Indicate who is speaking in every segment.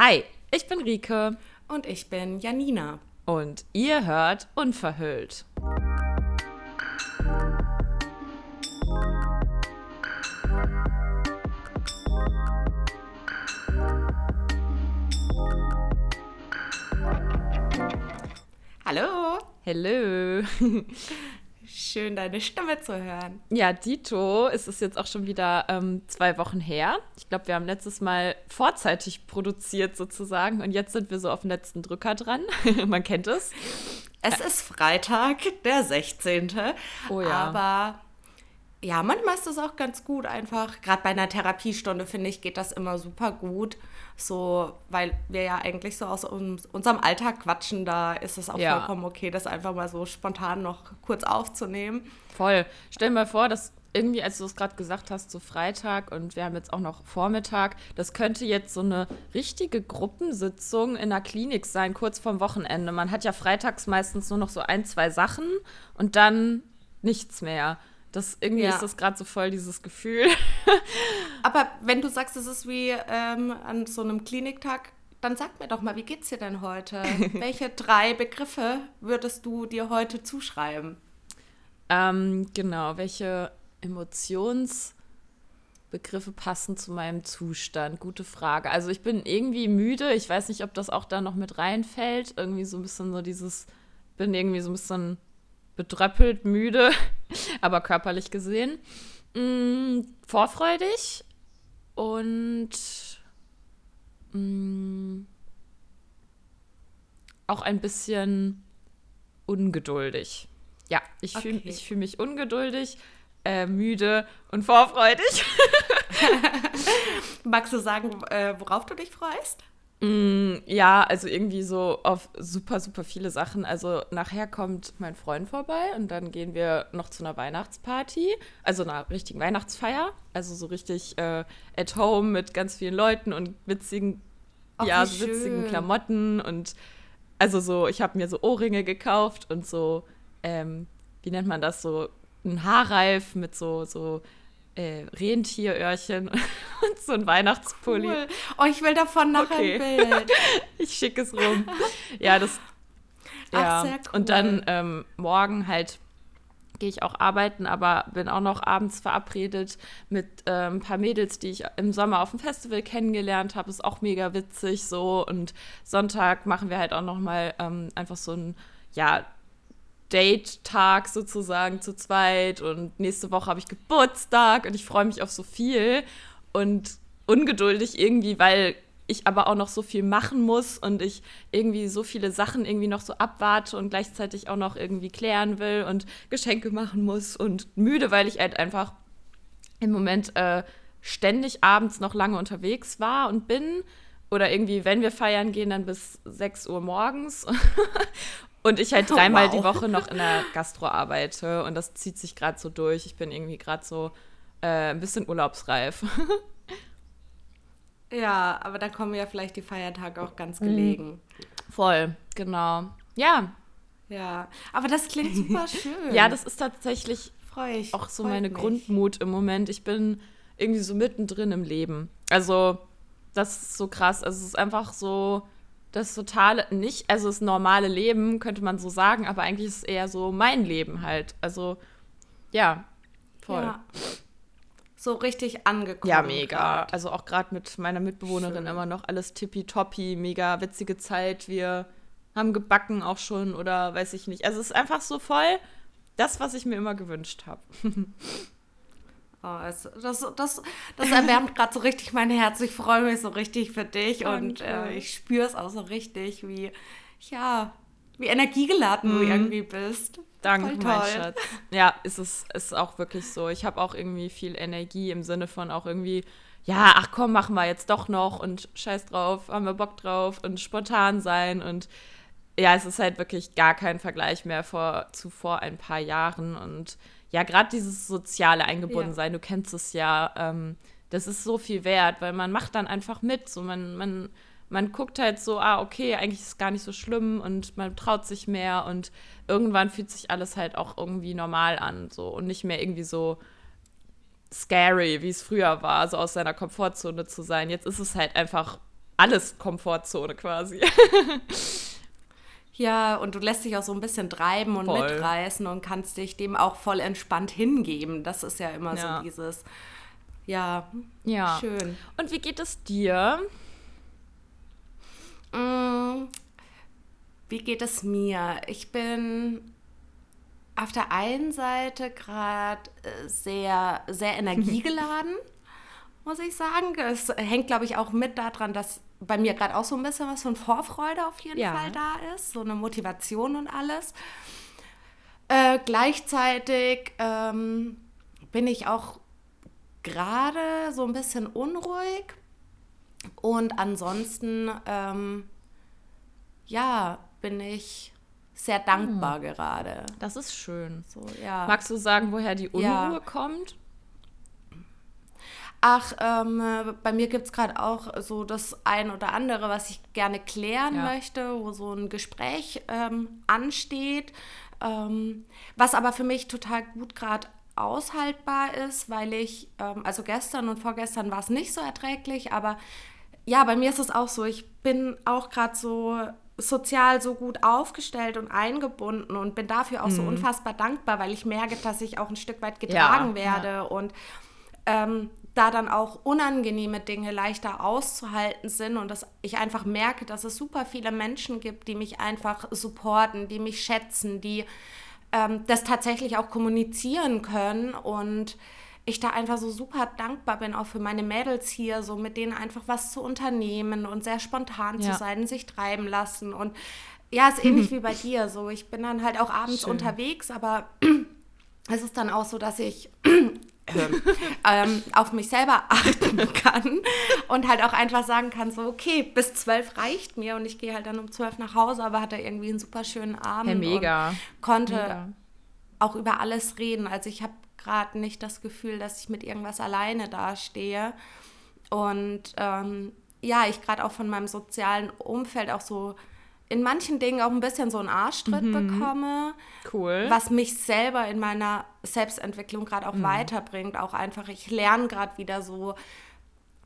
Speaker 1: Hi, ich bin Rike.
Speaker 2: Und ich bin Janina.
Speaker 1: Und ihr hört Unverhüllt.
Speaker 2: Hallo.
Speaker 1: Hallo.
Speaker 2: Schön, deine Stimme zu hören.
Speaker 1: Ja, Dito, es ist jetzt auch schon wieder ähm, zwei Wochen her. Ich glaube, wir haben letztes Mal vorzeitig produziert sozusagen und jetzt sind wir so auf den letzten Drücker dran. Man kennt es.
Speaker 2: Es ist Freitag, der 16.
Speaker 1: Oh ja.
Speaker 2: Aber ja, manchmal ist das auch ganz gut einfach. Gerade bei einer Therapiestunde, finde ich, geht das immer super gut. So, weil wir ja eigentlich so aus uns, unserem Alltag quatschen, da ist es auch
Speaker 1: Ja.
Speaker 2: vollkommen okay, das einfach mal so spontan noch kurz aufzunehmen.
Speaker 1: Voll. Stell dir mal vor, dass irgendwie, als du es gerade gesagt hast, so Freitag und wir haben jetzt auch noch Vormittag, das könnte jetzt so eine richtige Gruppensitzung in der Klinik sein, kurz vorm Wochenende. Man hat ja freitags meistens nur noch so ein, zwei Sachen und dann nichts mehr. Das, irgendwie
Speaker 2: Ja.
Speaker 1: ist das gerade so voll dieses Gefühl.
Speaker 2: Aber wenn du sagst, es ist wie ähm, an so einem Kliniktag, dann sag mir doch mal, wie geht's dir denn heute? Welche drei Begriffe würdest du dir heute zuschreiben?
Speaker 1: Ähm, genau, welche Emotionsbegriffe passen zu meinem Zustand? Gute Frage. Also ich bin irgendwie müde. Ich weiß nicht, ob das auch da noch mit reinfällt. Irgendwie so ein bisschen so dieses, bin irgendwie so ein bisschen bedröppelt, müde, aber körperlich gesehen. Mm, vorfreudig und mm, auch ein bisschen ungeduldig. Ja, ich fühle
Speaker 2: Okay.
Speaker 1: ich fühl mich ungeduldig, äh, müde und vorfreudig.
Speaker 2: Magst du sagen, äh, worauf du dich freust?
Speaker 1: Mm, ja, also irgendwie so auf super, super viele Sachen. Also nachher kommt mein Freund vorbei und dann gehen wir noch zu einer Weihnachtsparty, also einer richtigen Weihnachtsfeier. Also so richtig äh, at home mit ganz vielen Leuten und witzigen,
Speaker 2: Ach,
Speaker 1: ja, so witzigen. Klamotten und also so, ich habe mir so Ohrringe gekauft und so, ähm, wie nennt man das, so ein Haarreif mit so, so äh, Rentieröhrchen und so ein Weihnachtspulli.
Speaker 2: Cool. Oh, ich will davon nachher
Speaker 1: Okay.
Speaker 2: ein Bild.
Speaker 1: Ich schicke es rum. Ja, das.
Speaker 2: Ach,
Speaker 1: Ja.
Speaker 2: sehr cool.
Speaker 1: Und dann ähm, morgen halt gehe ich auch arbeiten, aber bin auch noch abends verabredet mit ähm, ein paar Mädels, die ich im Sommer auf dem Festival kennengelernt habe. Ist auch mega witzig so. Und Sonntag machen wir halt auch noch mal ähm, einfach so ein, ja, Date-Tag sozusagen zu zweit. Und nächste Woche habe ich Geburtstag und ich freue mich auf so viel. Und ungeduldig irgendwie, weil ich aber auch noch so viel machen muss und ich irgendwie so viele Sachen irgendwie noch so abwarte und gleichzeitig auch noch irgendwie klären will und Geschenke machen muss und müde, weil ich halt einfach im Moment äh, ständig abends noch lange unterwegs war und bin. Oder irgendwie, wenn wir feiern gehen, dann bis 6 Uhr morgens. und ich halt
Speaker 2: Oh,
Speaker 1: dreimal
Speaker 2: wow.
Speaker 1: die Woche noch in der Gastro arbeite. Und das zieht sich gerade so durch. Ich bin irgendwie gerade so äh, ein bisschen urlaubsreif.
Speaker 2: Ja, aber da kommen ja vielleicht die Feiertage auch
Speaker 1: Mhm.
Speaker 2: ganz gelegen.
Speaker 1: Voll, genau. Ja,
Speaker 2: Ja, aber das klingt super schön.
Speaker 1: ja, das ist tatsächlich
Speaker 2: ich.
Speaker 1: auch so meine
Speaker 2: mich.
Speaker 1: Grundmut im Moment. Ich bin irgendwie so mittendrin im Leben. Also, das ist so krass. Also, es ist einfach so das totale, nicht, also das normale Leben, könnte man so sagen, aber eigentlich ist es eher so mein Leben halt. Also, ja, voll.
Speaker 2: Ja. So richtig angekommen.
Speaker 1: Ja, mega.
Speaker 2: grad.
Speaker 1: Also auch gerade mit meiner Mitbewohnerin
Speaker 2: Schön.
Speaker 1: immer noch alles tippitoppi, mega witzige Zeit. Wir haben gebacken auch schon oder weiß ich nicht. Also es ist einfach so voll das, was ich mir immer gewünscht habe.
Speaker 2: Oh, es, das, das, das erwärmt gerade so richtig mein Herz. Ich freue mich so richtig für dich und
Speaker 1: Danke.
Speaker 2: äh, ich spüre es auch so richtig, wie, ja, wie energiegeladen du
Speaker 1: Mhm.
Speaker 2: irgendwie bist.
Speaker 1: Danke, mein. Schatz. Ja, ist es ist auch wirklich so. Ich habe auch irgendwie viel Energie im Sinne von auch irgendwie, ja, ach komm, machen wir jetzt doch noch und scheiß drauf, haben wir Bock drauf und spontan sein und ja, es ist halt wirklich gar kein Vergleich mehr vor, zu vor ein paar Jahren und ja, gerade dieses soziale Eingebundensein, du kennst es ja, ähm, das ist so viel wert, weil man macht dann einfach mit, so man, man, man guckt halt so, ah, okay, eigentlich ist es gar nicht so schlimm und man traut sich mehr und irgendwann fühlt sich alles halt auch irgendwie normal an, so und nicht mehr irgendwie so scary, wie es früher war, so aus seiner Komfortzone zu sein. Jetzt ist es halt einfach alles Komfortzone quasi.
Speaker 2: Ja, und du lässt dich auch so ein bisschen treiben und voll. mitreißen und kannst dich dem auch voll entspannt hingeben. Das ist ja immer ja. so dieses, ja,
Speaker 1: ja, schön. Und wie geht es dir?
Speaker 2: Mm, wie geht es mir? Ich bin auf der einen Seite gerade äh, sehr, sehr energiegeladen, muss ich sagen. Es hängt, glaube ich, auch mit daran, dass bei mir gerade auch so ein bisschen was von Vorfreude auf jeden ja. Fall da ist, so eine Motivation und alles. Äh, gleichzeitig ähm, bin ich auch gerade so ein bisschen unruhig und ansonsten, ähm, ja, bin ich sehr dankbar hm. gerade.
Speaker 1: Das ist schön. So, ja. Magst du sagen, woher die Unruhe ja. kommt?
Speaker 2: Ach, ähm, bei mir gibt es gerade auch so das ein oder andere, was ich gerne klären ja. möchte, wo so ein Gespräch ähm, ansteht, ähm, was aber für mich total gut gerade aushaltbar ist, weil ich, ähm, also gestern und vorgestern war es nicht so erträglich, aber ja, bei mir ist es auch so, ich bin auch gerade so sozial so gut aufgestellt und eingebunden und bin dafür auch mhm. so unfassbar dankbar, weil ich merke, dass ich auch ein Stück weit getragen ja, werde ja. und ähm, da dann auch unangenehme Dinge leichter auszuhalten sind und dass ich einfach merke, dass es super viele Menschen gibt, die mich einfach supporten, die mich schätzen, die ähm, das tatsächlich auch kommunizieren können und ich da einfach so super dankbar bin, auch für meine Mädels hier, so mit denen einfach was zu unternehmen und sehr spontan ja. zu sein, sich treiben lassen. Und ja, ist ähnlich wie bei dir. So, ich bin dann halt auch abends Schön. unterwegs, aber es ist dann auch so, dass ich ähm, auf mich selber achten kann und halt auch einfach sagen kann, so okay, bis zwölf reicht mir und ich gehe halt dann um zwölf nach Hause, aber hatte irgendwie einen super schönen Abend.
Speaker 1: Hey, mega.
Speaker 2: Und konnte mega. auch über alles reden. Also ich habe gerade nicht das Gefühl, dass ich mit irgendwas alleine dastehe. Und ähm, ja, ich gerade auch von meinem sozialen Umfeld auch so in manchen Dingen auch ein bisschen so einen Arschtritt mhm. bekomme.
Speaker 1: Cool.
Speaker 2: Was mich selber in meiner Selbstentwicklung gerade auch mhm. weiterbringt. Auch einfach, ich lerne gerade wieder so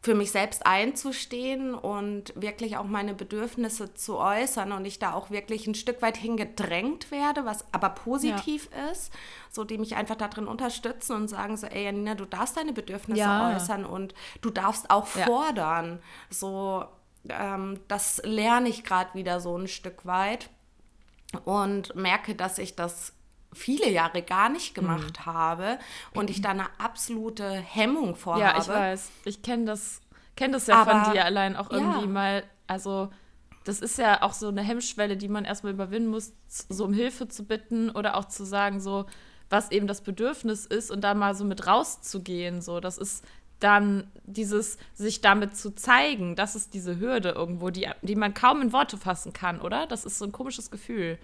Speaker 2: für mich selbst einzustehen und wirklich auch meine Bedürfnisse zu äußern und ich da auch wirklich ein Stück weit hingedrängt werde, was aber positiv ja. ist, so die mich einfach darin unterstützen und sagen so, ey Janina, du darfst deine Bedürfnisse ja. äußern und du darfst auch ja. fordern. So, ähm, das lerne ich gerade wieder so ein Stück weit und merke, dass ich das viele Jahre gar nicht gemacht mhm. habe und ich da eine absolute Hemmung vor
Speaker 1: ja,
Speaker 2: habe.
Speaker 1: Ja, ich weiß. Ich kenne das, kenn das ja Aber, von dir allein auch irgendwie ja. mal. Also, das ist ja auch so eine Hemmschwelle, die man erstmal überwinden muss, so um Hilfe zu bitten oder auch zu sagen, so, was eben das Bedürfnis ist und da mal so mit rauszugehen. So, das ist dann dieses sich damit zu zeigen, das ist diese Hürde irgendwo, die, die man kaum in Worte fassen kann, oder? Das ist so ein komisches Gefühl.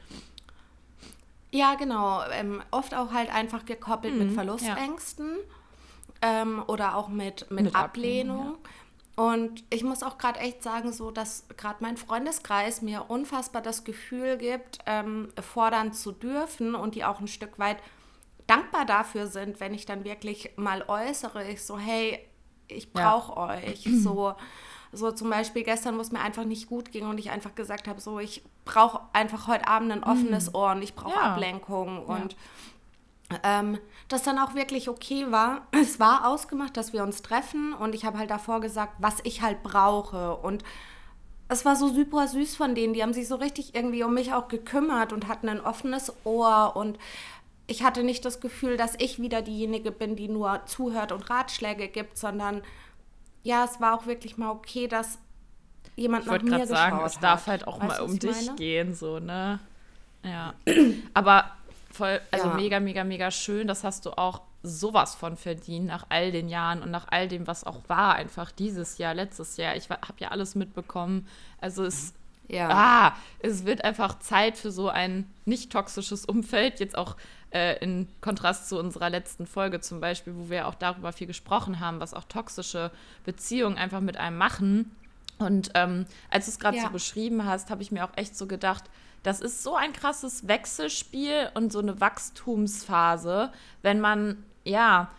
Speaker 2: Ja, genau. Ähm, oft auch halt einfach gekoppelt mhm, mit Verlustängsten ja. ähm, oder auch mit, mit, mit Ablehnung. Ablehnung ja. Und ich muss auch gerade echt sagen, so dass gerade mein Freundeskreis mir unfassbar das Gefühl gibt, ähm, fordern zu dürfen und die auch ein Stück weit dankbar dafür sind, wenn ich dann wirklich mal äußere, ich so, hey, ich brauche ja. euch. So, so zum Beispiel gestern, wo es mir einfach nicht gut ging und ich einfach gesagt habe, so, ich brauche einfach heute Abend ein offenes mhm. Ohr und ich brauche ja. Ablenkung und ähm, das dann auch wirklich okay war. Es war ausgemacht, dass wir uns treffen und ich habe halt davor gesagt, was ich halt brauche und es war so super süß von denen. Die haben sich so richtig irgendwie um mich auch gekümmert und hatten ein offenes Ohr und ich hatte nicht das Gefühl, dass ich wieder diejenige bin, die nur zuhört und Ratschläge gibt, sondern ja, es war auch wirklich mal okay, dass jemand ich nach mir geschaut sagen,
Speaker 1: es darf halt auch weißt mal um dich meine? gehen, so, ne? Ja. Aber voll, also ja. mega, mega, mega schön. Das hast du auch sowas von verdient nach all den Jahren und nach all dem, was auch war, einfach dieses Jahr, letztes Jahr. Ich habe ja alles mitbekommen. Also es ja. Ah, es wird einfach Zeit für so ein nicht toxisches Umfeld. Jetzt auch äh, in Kontrast zu unserer letzten Folge zum Beispiel, wo wir auch darüber viel gesprochen haben, was auch toxische Beziehungen einfach mit einem machen. Und ähm, als du es gerade ja. so beschrieben hast, habe ich mir auch echt so gedacht, das ist so ein krasses Wechselspiel und so eine Wachstumsphase, wenn man, ja,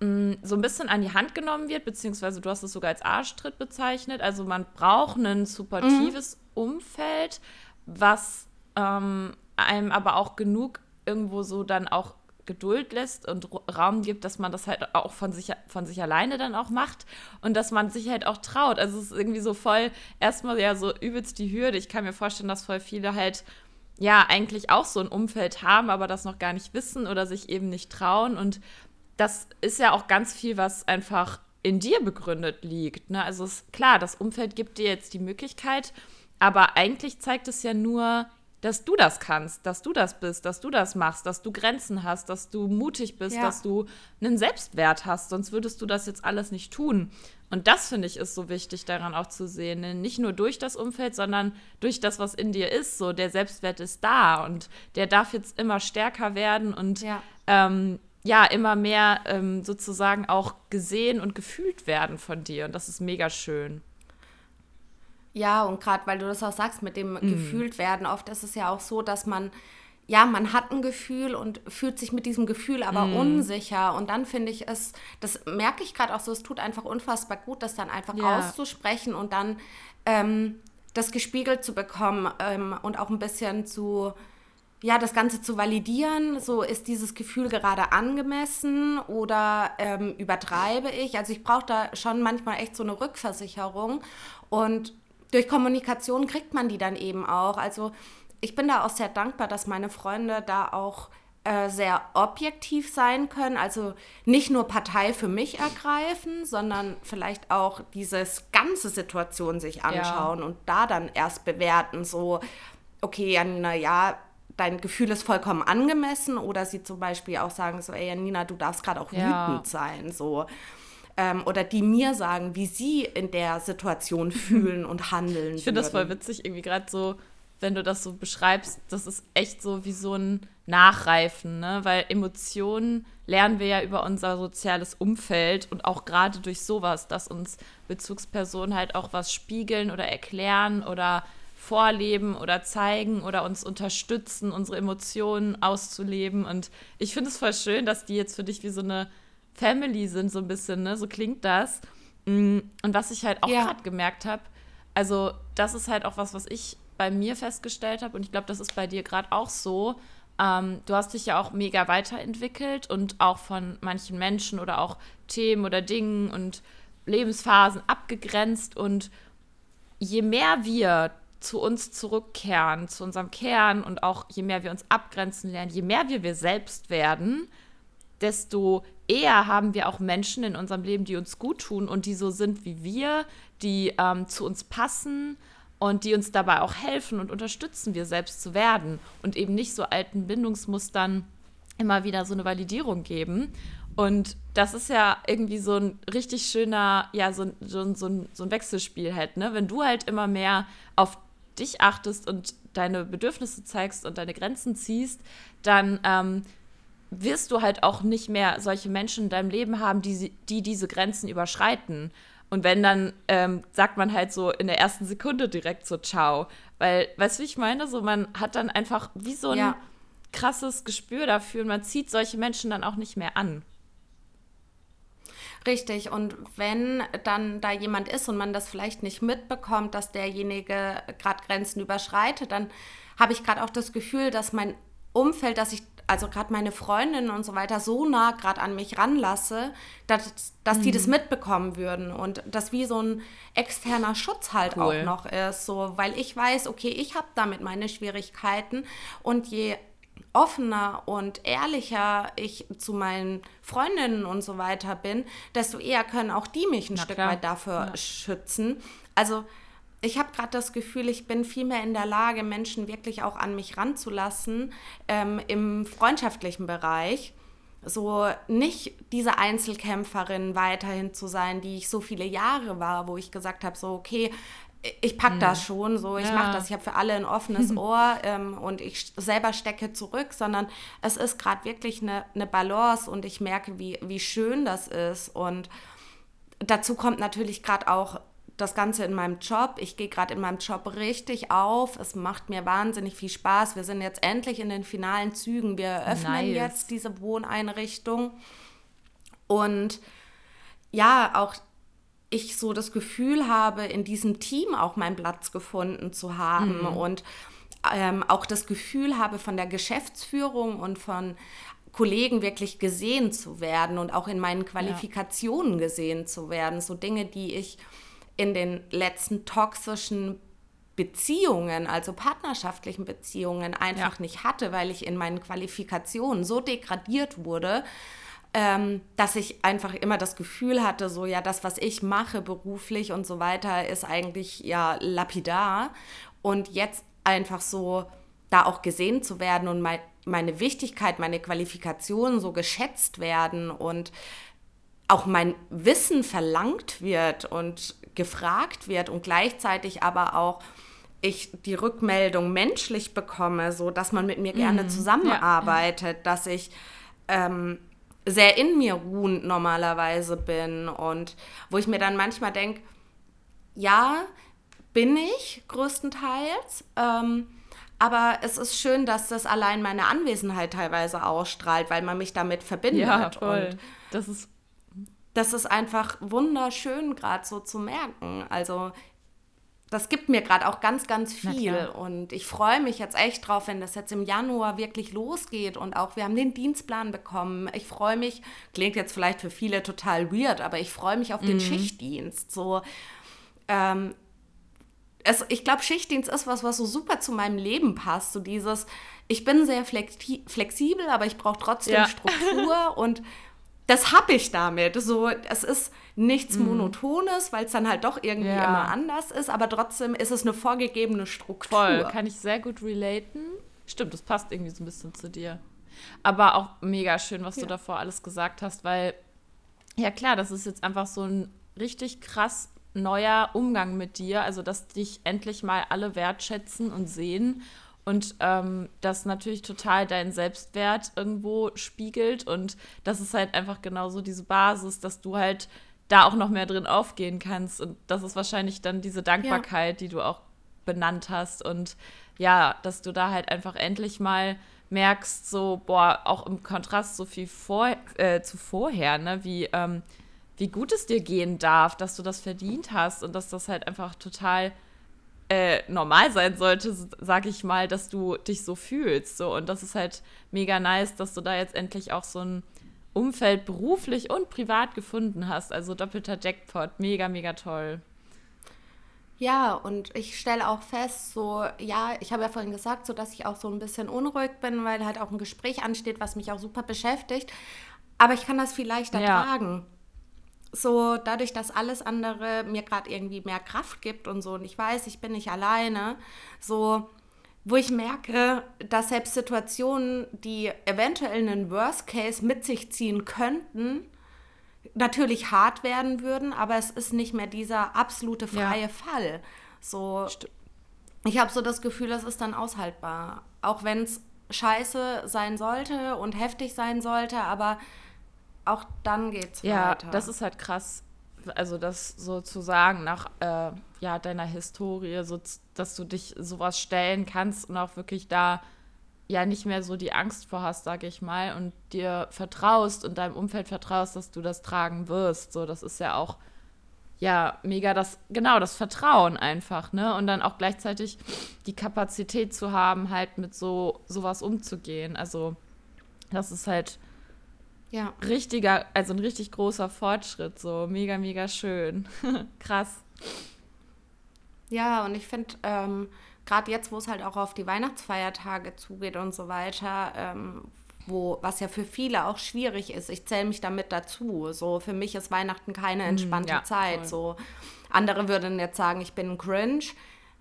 Speaker 1: mh, so ein bisschen an die Hand genommen wird, beziehungsweise du hast es sogar als Arschtritt bezeichnet. Also man braucht ein supportives mhm. Umfeld, was ähm, einem aber auch genug irgendwo so dann auch Geduld lässt und Raum gibt, dass man das halt auch von sich, von sich alleine dann auch macht und dass man sich halt auch traut. Also es ist irgendwie so voll, erstmal ja so übelst die Hürde. Ich kann mir vorstellen, dass voll viele halt ja eigentlich auch so ein Umfeld haben, aber das noch gar nicht wissen oder sich eben nicht trauen. Und das ist ja auch ganz viel, was einfach in dir begründet liegt. Ne? Also ist klar, das Umfeld gibt dir jetzt die Möglichkeit, aber eigentlich zeigt es ja nur, dass du das kannst, dass du das bist, dass du das machst, dass du Grenzen hast, dass du mutig bist, ja. dass du einen Selbstwert hast, sonst würdest du das jetzt alles nicht tun. Und das finde ich ist so wichtig daran auch zu sehen, ne? nicht nur durch das Umfeld, sondern durch das, was in dir ist. So der Selbstwert ist da und der darf jetzt immer stärker werden und ja, ähm, ja immer mehr ähm, sozusagen auch gesehen und gefühlt werden von dir. Und das ist mega schön.
Speaker 2: Ja, und gerade weil du das auch sagst mit dem mhm. gefühlt werden, oft ist es ja auch so, dass man, ja, man hat ein Gefühl und fühlt sich mit diesem Gefühl aber mhm. unsicher. Und dann finde ich es, das merke ich gerade auch so, es tut einfach unfassbar gut, das dann einfach ja. auszusprechen und dann ähm, das gespiegelt zu bekommen ähm, und auch ein bisschen zu, ja, das Ganze zu validieren. So ist dieses Gefühl gerade angemessen oder ähm, übertreibe ich? Also ich brauche da schon manchmal echt so eine Rückversicherung. Und durch Kommunikation kriegt man die dann eben auch. Also ich bin da auch sehr dankbar, dass meine Freunde da auch äh, sehr objektiv sein können. Also nicht nur Partei für mich ergreifen, sondern vielleicht auch diese ganze Situation sich anschauen ja. und da dann erst bewerten. So, okay, Janina, ja, dein Gefühl ist vollkommen angemessen. Oder sie zum Beispiel auch sagen so, ey Janina, du darfst gerade auch ja. wütend sein. So ähm, oder die mir sagen, wie sie in der Situation fühlen und handeln.
Speaker 1: Ich finde das voll witzig, irgendwie gerade so, wenn du das so beschreibst, das ist echt so wie so ein Nachreifen, ne? Weil Emotionen lernen wir ja über unser soziales Umfeld und auch gerade durch sowas, dass uns Bezugspersonen halt auch was spiegeln oder erklären oder vorleben oder zeigen oder uns unterstützen, unsere Emotionen auszuleben. Und ich finde es voll schön, dass die jetzt für dich wie so eine Family sind, so ein bisschen, ne? So klingt das. Mm, und was ich halt auch ja. gerade gemerkt habe, also das ist halt auch was, was ich bei mir festgestellt habe und ich glaube, das ist bei dir gerade auch so. Ähm, du hast dich ja auch mega weiterentwickelt und auch von manchen Menschen oder auch Themen oder Dingen und Lebensphasen abgegrenzt und je mehr wir zu uns zurückkehren, zu unserem Kern und auch je mehr wir uns abgrenzen lernen, je mehr wir wir selbst werden, desto eher haben wir auch Menschen in unserem Leben, die uns gut tun und die so sind wie wir, die ähm, zu uns passen und die uns dabei auch helfen und unterstützen, wir selbst zu werden und eben nicht so alten Bindungsmustern immer wieder so eine Validierung geben. Und das ist ja irgendwie so ein richtig schöner, ja, so, so, so, ein, so ein Wechselspiel halt, ne? Wenn du halt immer mehr auf dich achtest und deine Bedürfnisse zeigst und deine Grenzen ziehst, dann ähm, wirst du halt auch nicht mehr solche Menschen in deinem Leben haben, die, die diese Grenzen überschreiten. Und wenn, dann ähm, sagt man halt so in der ersten Sekunde direkt so Ciao. Weil, weißt du, wie ich meine? So, man hat dann einfach wie so ein ja. krasses Gespür dafür und man zieht solche Menschen dann auch nicht mehr an.
Speaker 2: Richtig, und wenn dann da jemand ist und man das vielleicht nicht mitbekommt, dass derjenige gerade Grenzen überschreitet, dann habe ich gerade auch das Gefühl, dass mein Umfeld, dass ich also gerade meine Freundinnen und so weiter so nah gerade an mich ranlasse, dass, dass mhm. die das mhm. mitbekommen würden und das wie so ein externer Schutz halt cool. auch noch ist, so weil ich weiß, okay, ich habe damit meine Schwierigkeiten und je offener und ehrlicher ich zu meinen Freundinnen und so weiter bin, desto eher können auch die mich ein Na Stück klar. weit dafür ja. schützen. Also ich habe gerade das Gefühl, ich bin viel mehr in der Lage, Menschen wirklich auch an mich ranzulassen ähm, im freundschaftlichen Bereich. So nicht diese Einzelkämpferin weiterhin zu sein, die ich so viele Jahre war, wo ich gesagt habe, so okay, ich pack mhm. das schon, so ich ja. mache das, ich habe für alle ein offenes Ohr ähm, und ich selber stecke zurück, sondern es ist gerade wirklich eine, eine Balance und ich merke, wie, wie schön das ist und dazu kommt natürlich gerade auch das Ganze in meinem Job. Ich gehe gerade in meinem Job richtig auf. Es macht mir wahnsinnig viel Spaß. Wir sind jetzt endlich in den finalen Zügen. Wir eröffnen nice. jetzt diese Wohneinrichtung. Und ja, auch ich so das Gefühl habe, in diesem Team auch meinen Platz gefunden zu haben mhm. und ähm, auch das Gefühl habe, von der Geschäftsführung und von Kollegen wirklich gesehen zu werden und auch in meinen Qualifikationen ja. gesehen zu werden. So Dinge, die ich in den letzten toxischen Beziehungen, also partnerschaftlichen Beziehungen, einfach ja. nicht hatte, weil ich in meinen Qualifikationen so degradiert wurde, ähm, dass ich einfach immer das Gefühl hatte, so ja, das, was ich mache beruflich und so weiter, ist eigentlich ja lapidar. Und jetzt einfach so da auch gesehen zu werden und mein, meine Wichtigkeit, meine Qualifikationen so geschätzt werden und auch mein Wissen verlangt wird und gefragt wird und gleichzeitig aber auch ich die Rückmeldung menschlich bekomme, so dass man mit mir gerne mm, zusammenarbeitet, ja. dass ich ähm, sehr in mir ruhend normalerweise bin und wo ich mir dann manchmal denke, ja, bin ich größtenteils, ähm, aber es ist schön, dass das allein meine Anwesenheit teilweise ausstrahlt, weil man mich damit verbindet. Ja, voll. Und das ist das ist einfach wunderschön gerade so zu merken. Also das gibt mir gerade auch ganz, ganz viel. Und ich freue mich jetzt echt drauf, wenn das jetzt im Januar wirklich losgeht. Und auch wir haben den Dienstplan bekommen. Ich freue mich, klingt jetzt vielleicht für viele total weird, aber ich freue mich auf den mhm. Schichtdienst. So, ähm, es, ich glaube, Schichtdienst ist was, was so super zu meinem Leben passt. So dieses, ich bin sehr flexibel, aber ich brauche trotzdem ja. Struktur und das habe ich damit. So, es ist nichts mhm. Monotones, weil es dann halt doch irgendwie ja. immer anders ist, aber trotzdem ist es eine vorgegebene Struktur.
Speaker 1: Voll, kann ich sehr gut relaten. Stimmt, das passt irgendwie so ein bisschen zu dir. Aber auch mega schön, was ja. du davor alles gesagt hast, weil, ja klar, das ist jetzt einfach so ein richtig krass neuer Umgang mit dir. Also, dass dich endlich mal alle wertschätzen und sehen und ähm, das natürlich total deinen Selbstwert irgendwo spiegelt. Und das ist halt einfach genauso diese Basis, dass du halt da auch noch mehr drin aufgehen kannst. Und das ist wahrscheinlich dann diese Dankbarkeit, ja. die du auch benannt hast. Und ja, dass du da halt einfach endlich mal merkst, so, boah, auch im Kontrast so viel vor, äh, zu vorher, ne, wie, ähm, wie gut es dir gehen darf, dass du das verdient hast. Und dass das halt einfach total äh, normal sein sollte, sag ich mal, dass du dich so fühlst. So. Und das ist halt mega nice, dass du da jetzt endlich auch so ein Umfeld beruflich und privat gefunden hast. Also doppelter Jackpot, mega, mega toll.
Speaker 2: Ja, und ich stelle auch fest, so, ja, ich habe ja vorhin gesagt, so dass ich auch so ein bisschen unruhig bin, weil halt auch ein Gespräch ansteht, was mich auch super beschäftigt. Aber ich kann das viel leichter ja. tragen so dadurch, dass alles andere mir gerade irgendwie mehr Kraft gibt und so und ich weiß, ich bin nicht alleine, so wo ich merke, dass selbst Situationen, die eventuell einen Worst Case mit sich ziehen könnten, natürlich hart werden würden, aber es ist nicht mehr dieser absolute freie ja. Fall. So, ich habe so das Gefühl, es ist dann aushaltbar, auch wenn es scheiße sein sollte und heftig sein sollte, aber auch dann geht's
Speaker 1: ja, weiter. Ja, das ist halt krass. Also das sozusagen nach äh, ja, deiner Historie, so, dass du dich sowas stellen kannst und auch wirklich da ja nicht mehr so die Angst vor hast, sage ich mal, und dir vertraust und deinem Umfeld vertraust, dass du das tragen wirst. So, das ist ja auch ja mega das genau das Vertrauen einfach, ne? Und dann auch gleichzeitig die Kapazität zu haben, halt mit so sowas umzugehen. Also das ist halt ja. Richtiger, also ein richtig großer Fortschritt, so mega, mega schön. Krass.
Speaker 2: Ja, und ich finde, ähm, gerade jetzt, wo es halt auch auf die Weihnachtsfeiertage zugeht und so weiter, ähm, wo, was ja für viele auch schwierig ist, ich zähle mich damit dazu. So, für mich ist Weihnachten keine hm, entspannte ja, Zeit. So, andere würden jetzt sagen, ich bin cringe.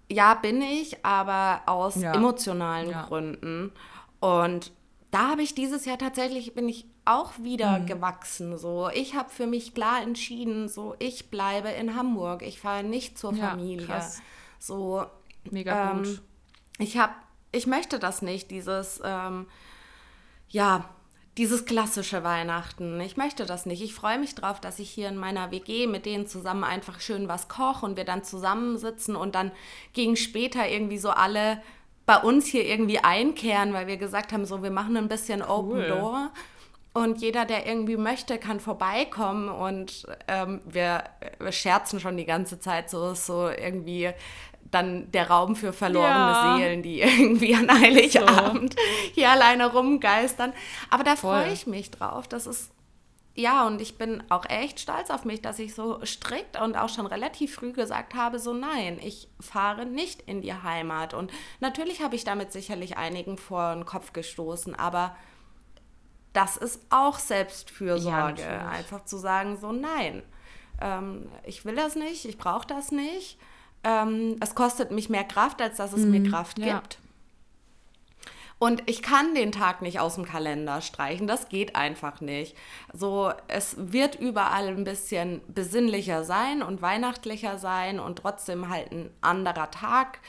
Speaker 2: Ja, bin ich, aber aus ja. emotionalen ja. Gründen. Und da habe ich dieses Jahr tatsächlich, bin ich auch wieder mhm. gewachsen. So, ich habe für mich klar entschieden, so ich bleibe in Hamburg. Ich fahre nicht zur ja, Familie. Krass. So mega ähm, gut. Ich habe, ich möchte das nicht. Dieses, ähm, ja, dieses klassische Weihnachten. Ich möchte das nicht. Ich freue mich drauf, dass ich hier in meiner WG mit denen zusammen einfach schön was koche und wir dann zusammensitzen und dann gegen später irgendwie so alle bei uns hier irgendwie einkehren, weil wir gesagt haben, so wir machen ein bisschen cool. Open Door Und jeder, der irgendwie möchte, kann vorbeikommen. Und ähm, wir, wir, scherzen schon die ganze Zeit so, so irgendwie dann der Raum für verlorene ja. Seelen, die irgendwie an Heiligabend so. hier alleine rumgeistern. Aber da freue ich mich drauf. Das ist ja, und ich bin auch echt stolz auf mich, dass ich so strikt und auch schon relativ früh gesagt habe, so nein, ich fahre nicht in die Heimat. Und natürlich habe ich damit sicherlich einigen vor den Kopf gestoßen, aber das ist auch Selbstfürsorge, ja, einfach zu sagen, so nein, ähm, ich will das nicht, ich brauche das nicht. Ähm, es kostet mich mehr Kraft, als dass es mhm, mir Kraft ja. gibt. Und ich kann den Tag nicht aus dem Kalender streichen. Das geht einfach nicht. So, es wird überall ein bisschen besinnlicher sein und weihnachtlicher sein und trotzdem halt ein anderer Tag.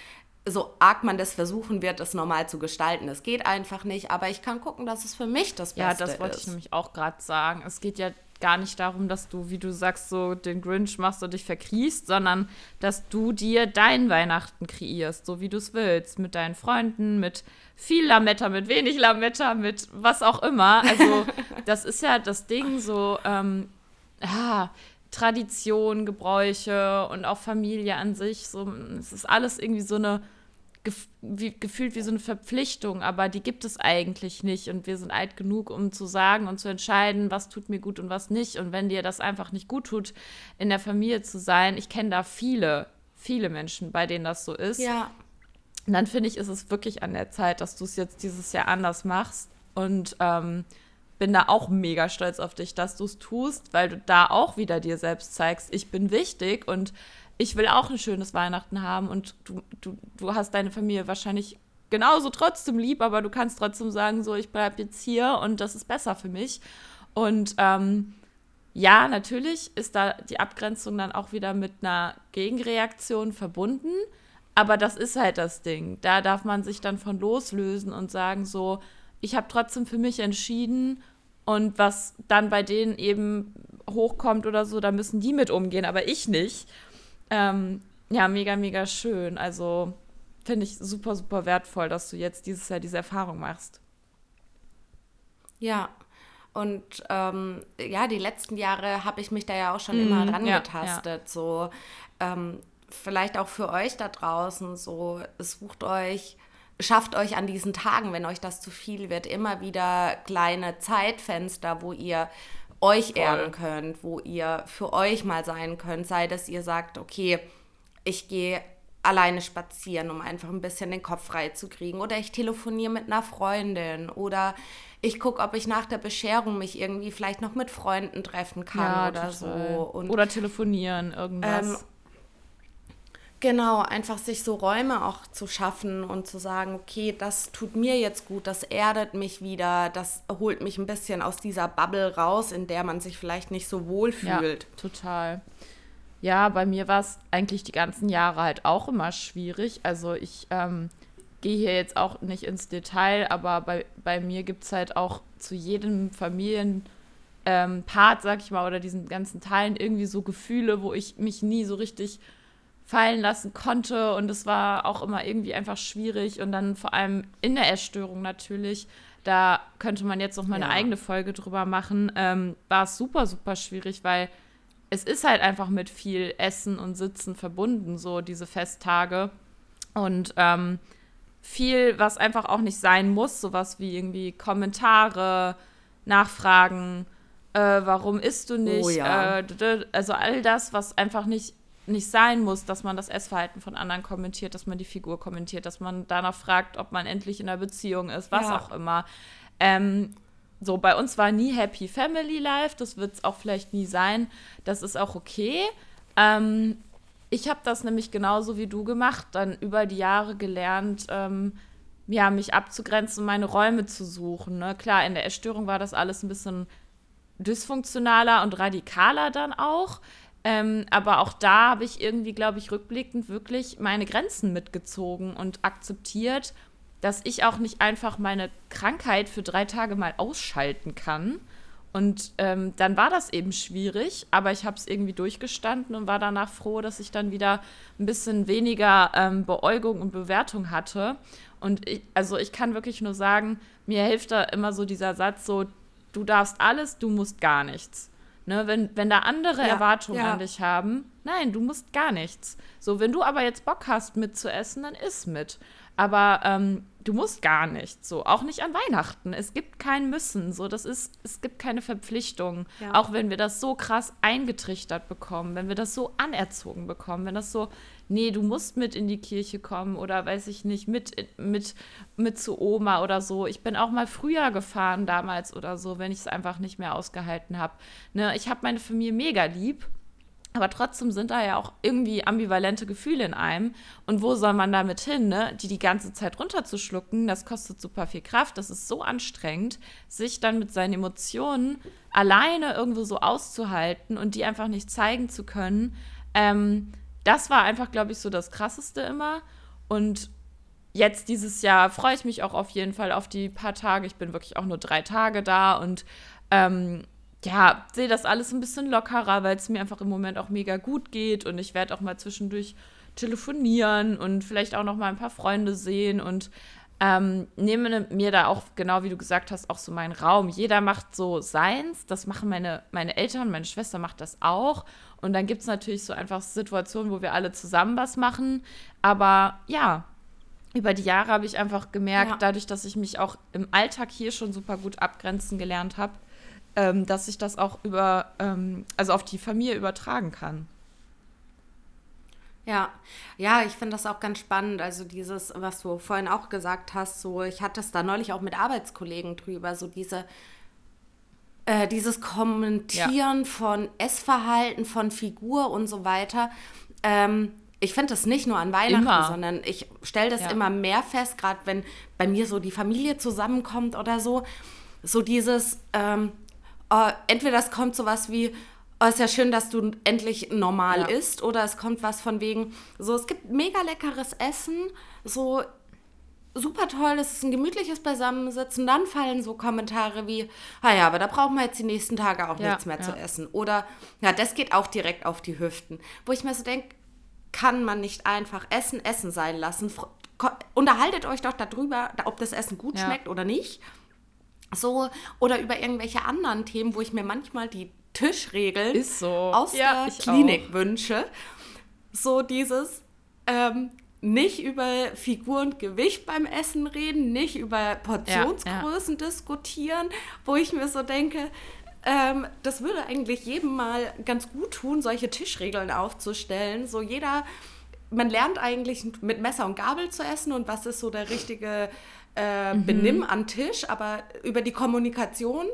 Speaker 2: So arg man das versuchen wird, es normal zu gestalten. Es geht einfach nicht, aber ich kann gucken, dass es für mich das Beste ist.
Speaker 1: Ja, das wollte
Speaker 2: ist.
Speaker 1: ich nämlich auch gerade sagen. Es geht ja gar nicht darum, dass du, wie du sagst, so den Grinch machst und dich verkriechst, sondern dass du dir dein Weihnachten kreierst, so wie du es willst, mit deinen Freunden, mit viel Lametta, mit wenig Lametta, mit was auch immer. Also das ist ja das Ding, so ähm, ja, Tradition, Gebräuche und auch Familie an sich. So, es ist alles irgendwie so eine gef wie, gefühlt wie so eine Verpflichtung, aber die gibt es eigentlich nicht. Und wir sind alt genug, um zu sagen und zu entscheiden, was tut mir gut und was nicht. Und wenn dir das einfach nicht gut tut, in der Familie zu sein, ich kenne da viele, viele Menschen, bei denen das so ist.
Speaker 2: Ja.
Speaker 1: dann finde ich, ist es wirklich an der Zeit, dass du es jetzt dieses Jahr anders machst. Und ähm, bin da auch mega stolz auf dich, dass du es tust, weil du da auch wieder dir selbst zeigst, ich bin wichtig und ich will auch ein schönes Weihnachten haben und du, du, du hast deine Familie wahrscheinlich genauso trotzdem lieb, aber du kannst trotzdem sagen, so, ich bleibe jetzt hier und das ist besser für mich. Und ähm, ja, natürlich ist da die Abgrenzung dann auch wieder mit einer Gegenreaktion verbunden, aber das ist halt das Ding. Da darf man sich dann von loslösen und sagen, so, ich habe trotzdem für mich entschieden und was dann bei denen eben hochkommt oder so, da müssen die mit umgehen, aber ich nicht. Ähm, ja, mega, mega schön. Also finde ich super, super wertvoll, dass du jetzt dieses Jahr diese Erfahrung machst.
Speaker 2: Ja, und ähm, ja, die letzten Jahre habe ich mich da ja auch schon mm, immer dran ja. Ja. So, ähm, vielleicht auch für euch da draußen, so, sucht euch, schafft euch an diesen Tagen, wenn euch das zu viel wird, immer wieder kleine Zeitfenster, wo ihr euch Voll. erden könnt, wo ihr für euch mal sein könnt, sei dass ihr sagt, okay, ich gehe alleine spazieren, um einfach ein bisschen den Kopf frei zu kriegen. Oder ich telefoniere mit einer Freundin. Oder ich gucke, ob ich nach der Bescherung mich irgendwie vielleicht noch mit Freunden treffen kann ja, oder total. so.
Speaker 1: Und, oder telefonieren, irgendwas. Ähm,
Speaker 2: Genau, einfach sich so Räume auch zu schaffen und zu sagen, okay, das tut mir jetzt gut, das erdet mich wieder, das holt mich ein bisschen aus dieser Bubble raus, in der man sich vielleicht nicht so wohl fühlt.
Speaker 1: Ja, total. Ja, bei mir war es eigentlich die ganzen Jahre halt auch immer schwierig. Also ich ähm, gehe hier jetzt auch nicht ins Detail, aber bei, bei mir gibt es halt auch zu jedem Familienpart, ähm, sag ich mal, oder diesen ganzen Teilen irgendwie so Gefühle, wo ich mich nie so richtig fallen lassen konnte. Und es war auch immer irgendwie einfach schwierig. Und dann vor allem in der Essstörung natürlich, da könnte man jetzt noch mal eine eigene Folge drüber machen, ähm, war es super, super schwierig, weil es ist halt einfach mit viel Essen und Sitzen verbunden, so diese Festtage. Und ähm, viel, was einfach auch nicht sein muss, sowas wie irgendwie Kommentare, Nachfragen, äh, warum isst du nicht, oh ja. äh, also all das, was einfach nicht nicht sein muss, dass man das Essverhalten von anderen kommentiert, dass man die Figur kommentiert, dass man danach fragt, ob man endlich in einer Beziehung ist, was ja. auch immer. Ähm, so, bei uns war nie Happy Family Life, das wird es auch vielleicht nie sein. Das ist auch okay. Ähm, ich habe das nämlich genauso wie du gemacht, dann über die Jahre gelernt, ähm, ja, mich abzugrenzen, meine Räume zu suchen. Ne? Klar, in der Essstörung war das alles ein bisschen dysfunktionaler und radikaler dann auch. Ähm, aber auch da habe ich irgendwie, glaube ich, rückblickend wirklich meine Grenzen mitgezogen und akzeptiert, dass ich auch nicht einfach meine Krankheit für drei Tage mal ausschalten kann. Und ähm, dann war das eben schwierig, aber ich habe es irgendwie durchgestanden und war danach froh, dass ich dann wieder ein bisschen weniger ähm, Beäugung und Bewertung hatte. Und ich, also ich kann wirklich nur sagen, mir hilft da immer so dieser Satz so, du darfst alles, du musst gar nichts. Ne, wenn, wenn da andere ja, Erwartungen ja. an dich haben, nein, du musst gar nichts. So, wenn du aber jetzt Bock hast mitzuessen, dann iss mit. Aber ähm, du musst gar nichts. So, auch nicht an Weihnachten. Es gibt kein Müssen. So, das ist, es gibt keine Verpflichtungen. Ja. Auch wenn wir das so krass eingetrichtert bekommen, wenn wir das so anerzogen bekommen, wenn das so, nee, du musst mit in die Kirche kommen oder weiß ich nicht, mit, mit, mit zu Oma oder so. Ich bin auch mal früher gefahren damals oder so, wenn ich es einfach nicht mehr ausgehalten habe. Ne, ich habe meine Familie mega lieb aber trotzdem sind da ja auch irgendwie ambivalente Gefühle in einem. Und wo soll man damit hin, ne? Die die ganze Zeit runterzuschlucken, das kostet super viel Kraft. Das ist so anstrengend, sich dann mit seinen Emotionen alleine irgendwo so auszuhalten und die einfach nicht zeigen zu können. Ähm, das war einfach, glaube ich, so das Krasseste immer. Und jetzt dieses Jahr freue ich mich auch auf jeden Fall auf die paar Tage. Ich bin wirklich auch nur drei Tage da und ähm, ja, sehe das alles ein bisschen lockerer, weil es mir einfach im Moment auch mega gut geht und ich werde auch mal zwischendurch telefonieren und vielleicht auch noch mal ein paar Freunde sehen und ähm, nehme mir da auch, genau wie du gesagt hast, auch so meinen Raum. Jeder macht so seins. Das machen meine, meine Eltern, meine Schwester macht das auch. Und dann gibt es natürlich so einfach Situationen, wo wir alle zusammen was machen. Aber ja, über die Jahre habe ich einfach gemerkt, ja. dadurch, dass ich mich auch im Alltag hier schon super gut abgrenzen gelernt habe, ähm, dass ich das auch über, ähm, also auf die Familie übertragen kann.
Speaker 2: Ja, ja, ich finde das auch ganz spannend. Also dieses, was du vorhin auch gesagt hast, so ich hatte es da neulich auch mit Arbeitskollegen drüber, so diese äh, dieses Kommentieren ja. von Essverhalten, von Figur und so weiter. Ähm, ich finde das nicht nur an Weihnachten, immer. sondern ich stelle das ja. immer mehr fest, gerade wenn bei mir so die Familie zusammenkommt oder so. So dieses, ähm, uh, entweder es kommt sowas wie, oh, ist ja schön, dass du endlich normal ja. isst, oder es kommt was von wegen, so, es gibt mega leckeres Essen, so super toll, es ist ein gemütliches Beisammensitzen, dann fallen so Kommentare wie, ah ja, aber da brauchen wir jetzt die nächsten Tage auch ja, nichts mehr ja. zu essen. Oder, ja, das geht auch direkt auf die Hüften. Wo ich mir so denke, kann man nicht einfach Essen Essen sein lassen? Unterhaltet euch doch darüber, ob das Essen gut schmeckt oder nicht. So, oder über irgendwelche anderen Themen, wo ich mir manchmal die Tischregeln
Speaker 1: so.
Speaker 2: aus ja, der Klinik auch. wünsche. So dieses ähm, nicht über Figur und Gewicht beim Essen reden, nicht über Portionsgrößen ja, ja. diskutieren, wo ich mir so denke, ähm, das würde eigentlich jedem mal ganz gut tun, solche Tischregeln aufzustellen. So jeder, man lernt eigentlich mit Messer und Gabel zu essen und was ist so der richtige äh, mhm. Benimm an Tisch, aber über die Kommunikation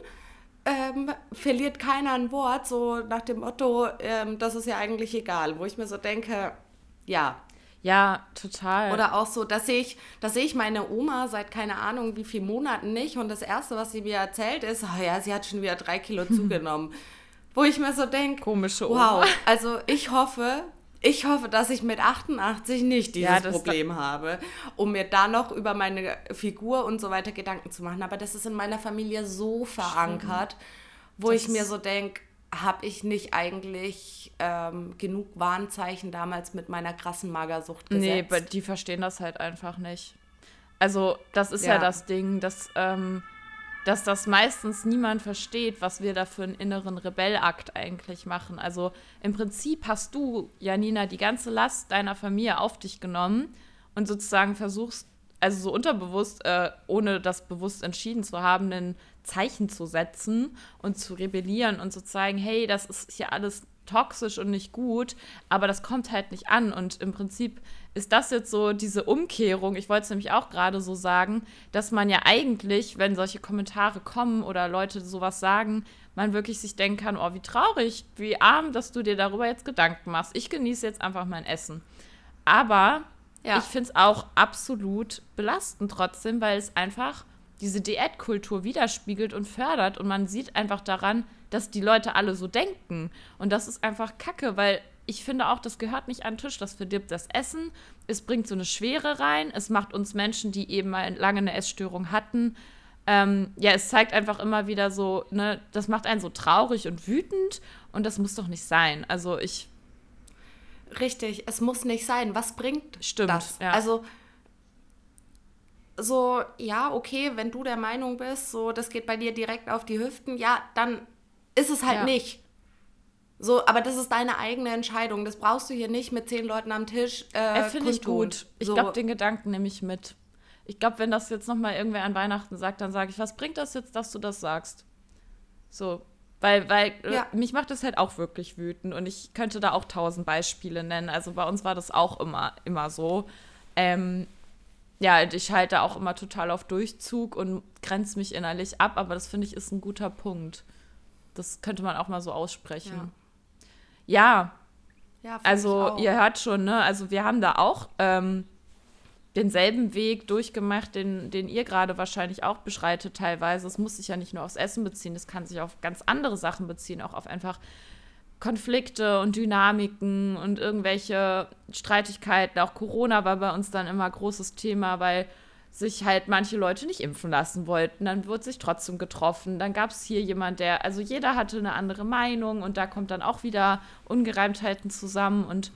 Speaker 2: ähm, verliert keiner ein Wort, so nach dem Motto, ähm, das ist ja eigentlich egal, wo ich mir so denke, ja.
Speaker 1: Ja, total.
Speaker 2: Oder auch so, dass ich, das sehe ich meine Oma seit keine Ahnung wie vielen Monaten nicht und das Erste, was sie mir erzählt, ist, oh ja, sie hat schon wieder drei Kilo zugenommen. Wo ich mir so denke,
Speaker 1: komische Oma.
Speaker 2: Wow, also ich hoffe, ich hoffe, dass ich mit 88 nicht dieses ja, Problem habe, um mir da noch über meine Figur und so weiter Gedanken zu machen. Aber das ist in meiner Familie so verankert, wo das ich mir so denke, habe ich nicht eigentlich ähm, genug Warnzeichen damals mit meiner krassen Magersucht
Speaker 1: gesetzt? Nee, die verstehen das halt einfach nicht. Also, das ist ja, ja das Ding, dass ähm, dass das meistens niemand versteht, was wir da für einen inneren Rebellakt eigentlich machen. Also im Prinzip hast du, Janina, die ganze Last deiner Familie auf dich genommen und sozusagen versuchst, also so unterbewusst, äh, ohne das bewusst entschieden zu haben, ein Zeichen zu setzen und zu rebellieren und zu zeigen, hey, das ist hier alles toxisch und nicht gut, aber das kommt halt nicht an. Und im Prinzip ist das jetzt so diese Umkehrung, ich wollte es nämlich auch gerade so sagen, dass man ja eigentlich, wenn solche Kommentare kommen oder Leute sowas sagen, man wirklich sich denken kann, oh, wie traurig, wie arm, dass du dir darüber jetzt Gedanken machst. Ich genieße jetzt einfach mein Essen. Aber ja. ich finde es auch absolut belastend trotzdem, weil es einfach diese Diätkultur widerspiegelt und fördert und man sieht einfach daran, dass die Leute alle so denken. Und das ist einfach Kacke, weil ich finde auch, das gehört nicht an den Tisch. Das verdirbt das Essen. Es bringt so eine Schwere rein. Es macht uns Menschen, die eben mal lange eine Essstörung hatten, ähm, ja, es zeigt einfach immer wieder so, ne, das macht einen so traurig und wütend und das muss doch nicht sein. Also ich.
Speaker 2: Richtig, es muss nicht sein. Was bringt
Speaker 1: Stimmt,
Speaker 2: das?
Speaker 1: Ja.
Speaker 2: Also so, ja, okay, wenn du der Meinung bist, so, das geht bei dir direkt auf die Hüften, ja, dann ist es halt ja. nicht. So, aber das ist deine eigene Entscheidung. Das brauchst du hier nicht mit zehn Leuten am Tisch. Äh,
Speaker 1: Finde ich gut. Ich so. glaube, den Gedanken nehme ich mit. Ich glaube, wenn das jetzt nochmal irgendwer an Weihnachten sagt, dann sage ich, was bringt das jetzt, dass du das sagst? So. Weil, weil äh, ja. mich macht das halt auch wirklich wütend und ich könnte da auch tausend Beispiele nennen. Also bei uns war das auch immer, immer so. Ähm, ja, ich halte auch immer total auf Durchzug und grenze mich innerlich ab, aber das finde ich ist ein guter Punkt. Das könnte man auch mal so aussprechen. Ja. Ja, ja also ihr hört schon, ne? Also wir haben da auch ähm, denselben Weg durchgemacht, den, den ihr gerade wahrscheinlich auch beschreitet teilweise. Es muss sich ja nicht nur aufs Essen beziehen, es kann sich auf ganz andere Sachen beziehen, auch auf einfach Konflikte und Dynamiken und irgendwelche Streitigkeiten. Auch Corona war bei uns dann immer großes Thema, weil sich halt manche Leute nicht impfen lassen wollten. Dann wurde sich trotzdem getroffen. Dann gab es hier jemand, der, also jeder hatte eine andere Meinung und da kommt dann auch wieder Ungereimtheiten zusammen. Und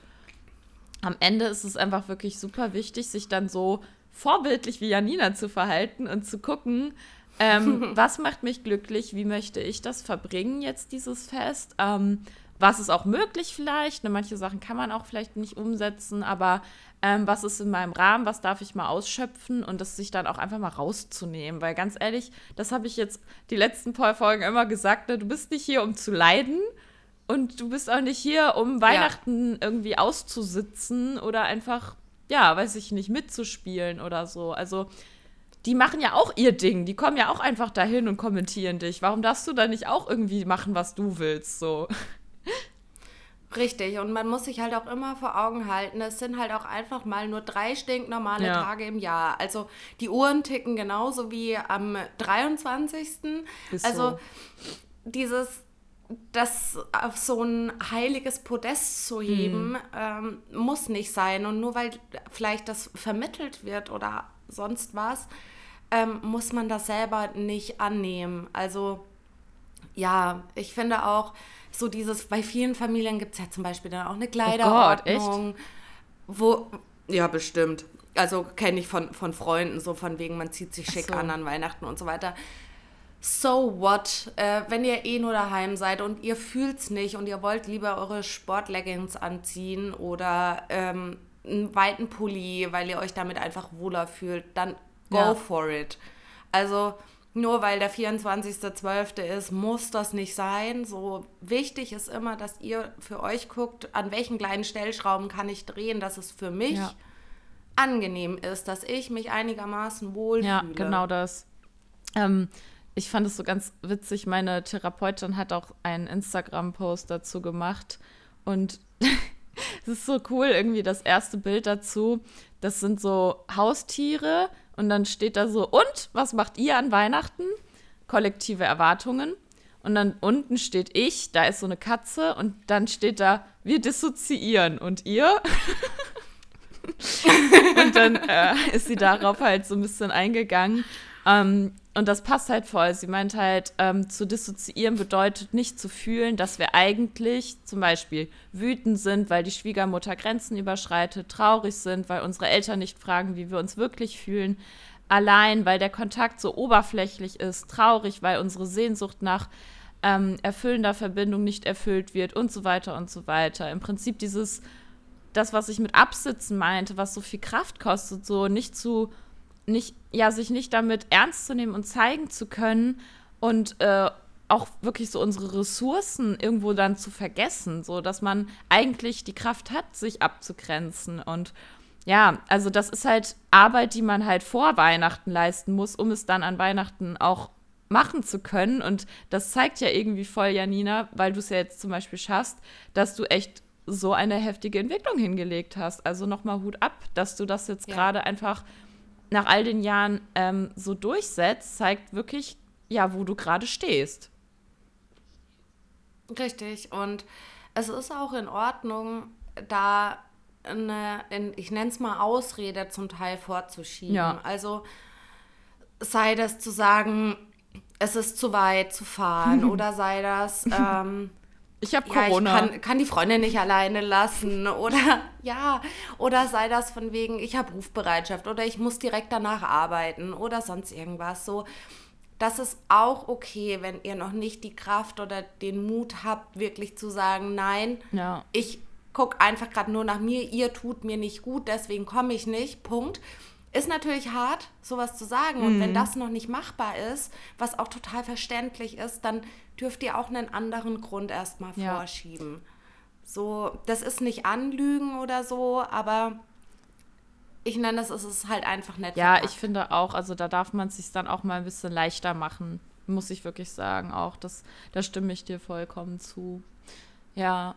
Speaker 1: am Ende ist es einfach wirklich super wichtig, sich dann so vorbildlich wie Janina zu verhalten und zu gucken, ähm, was macht mich glücklich, wie möchte ich das verbringen jetzt, dieses Fest. Ähm, was ist auch möglich vielleicht. Ne, manche Sachen kann man auch vielleicht nicht umsetzen, aber ähm, was ist in meinem Rahmen, was darf ich mal ausschöpfen und das sich dann auch einfach mal rauszunehmen. Weil ganz ehrlich, das habe ich jetzt die letzten paar Folgen immer gesagt, ne, du bist nicht hier, um zu leiden. Und du bist auch nicht hier, um Weihnachten ja. irgendwie auszusitzen oder einfach, ja, weiß ich nicht, mitzuspielen oder so. Also, die machen ja auch ihr Ding. Die kommen ja auch einfach dahin und kommentieren dich. Warum darfst du da nicht auch irgendwie machen, was du willst? So.
Speaker 2: Richtig, und man muss sich halt auch immer vor Augen halten, es sind halt auch einfach mal nur drei stinknormale ja. Tage im Jahr. Also die Uhren ticken genauso wie am 23. Ist also so. dieses, das auf so ein heiliges Podest zu heben, mhm. ähm, muss nicht sein. Und nur weil vielleicht das vermittelt wird oder sonst was, ähm, muss man das selber nicht annehmen. Also ja, ich finde auch, so dieses, bei vielen Familien gibt es ja zum Beispiel dann auch eine Kleiderordnung. Oh Gott, echt? Wo, ja, bestimmt. Also kenne ich von, von Freunden, so von wegen, man zieht sich schick so. an an Weihnachten und so weiter. So what? Äh, wenn ihr eh nur daheim seid und ihr fühlt's nicht und ihr wollt lieber eure Sportleggings anziehen oder ähm, einen weiten Pulli, weil ihr euch damit einfach wohler fühlt, dann go ja. for it. Also nur weil der 24.12. ist, muss das nicht sein. So wichtig ist immer, dass ihr für euch guckt, an welchen kleinen Stellschrauben kann ich drehen, dass es für mich ja. angenehm ist, dass ich mich einigermaßen wohlfühle.
Speaker 1: Ja, genau das. Ähm, ich fand es so ganz witzig. Meine Therapeutin hat auch einen Instagram-Post dazu gemacht und es ist so cool, irgendwie das erste Bild dazu. Das sind so Haustiere und dann steht da so, und was macht ihr an Weihnachten? Kollektive Erwartungen. Und dann unten steht ich, da ist so eine Katze und dann steht da, wir dissoziieren. Und ihr? und dann äh, ist sie darauf halt so ein bisschen eingegangen. Ähm, und das passt halt voll. Sie meint halt, ähm, zu dissoziieren bedeutet nicht zu fühlen, dass wir eigentlich zum Beispiel wütend sind, weil die Schwiegermutter Grenzen überschreitet, traurig sind, weil unsere Eltern nicht fragen, wie wir uns wirklich fühlen, allein, weil der Kontakt so oberflächlich ist, traurig, weil unsere Sehnsucht nach ähm, erfüllender Verbindung nicht erfüllt wird und so weiter und so weiter. Im Prinzip dieses, das, was ich mit Absitzen meinte, was so viel Kraft kostet, so nicht zu nicht, ja, sich nicht damit ernst zu nehmen und zeigen zu können und äh, auch wirklich so unsere Ressourcen irgendwo dann zu vergessen, so dass man eigentlich die Kraft hat, sich abzugrenzen. Und ja, also das ist halt Arbeit, die man halt vor Weihnachten leisten muss, um es dann an Weihnachten auch machen zu können. Und das zeigt ja irgendwie voll, Janina, weil du es ja jetzt zum Beispiel schaffst, dass du echt so eine heftige Entwicklung hingelegt hast. Also nochmal Hut ab, dass du das jetzt ja. gerade einfach nach all den Jahren ähm, so durchsetzt, zeigt wirklich, ja, wo du gerade stehst.
Speaker 2: Richtig. Und es ist auch in Ordnung, da eine, in, ich nenne es mal Ausrede zum Teil vorzuschieben. Ja. Also sei das zu sagen, es ist zu weit zu fahren oder sei das, ähm,
Speaker 1: Ich habe Corona.
Speaker 2: Ja, ich kann, kann, die Freundin nicht alleine lassen oder ja, oder sei das von wegen, ich habe Rufbereitschaft oder ich muss direkt danach arbeiten oder sonst irgendwas so. Das ist auch okay, wenn ihr noch nicht die Kraft oder den Mut habt, wirklich zu sagen, nein,
Speaker 1: ja.
Speaker 2: ich gucke einfach gerade nur nach mir, ihr tut mir nicht gut, deswegen komme ich nicht. Punkt. Ist natürlich hart, sowas zu sagen. Und wenn mhm. das noch nicht machbar ist, was auch total verständlich ist, dann dürft ihr auch einen anderen Grund erstmal ja. vorschieben. So, das ist nicht Anlügen oder so, aber ich nenne es, es ist halt einfach nett.
Speaker 1: Ja, verpackt. ich finde auch, also da darf man es sich dann auch mal ein bisschen leichter machen, muss ich wirklich sagen. Auch das, da stimme ich dir vollkommen zu. Ja,